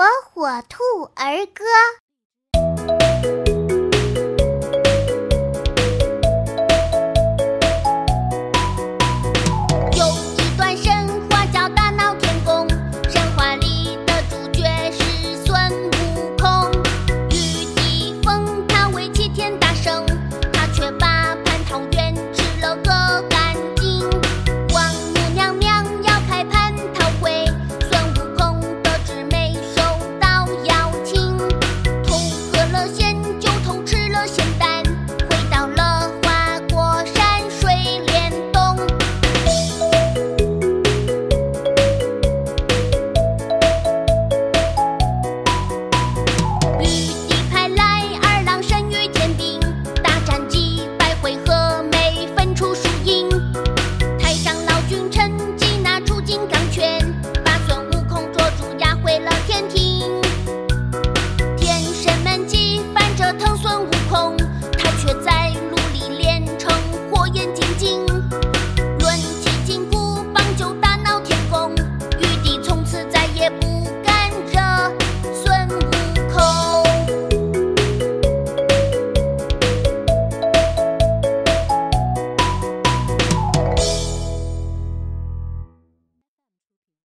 火火兔儿歌。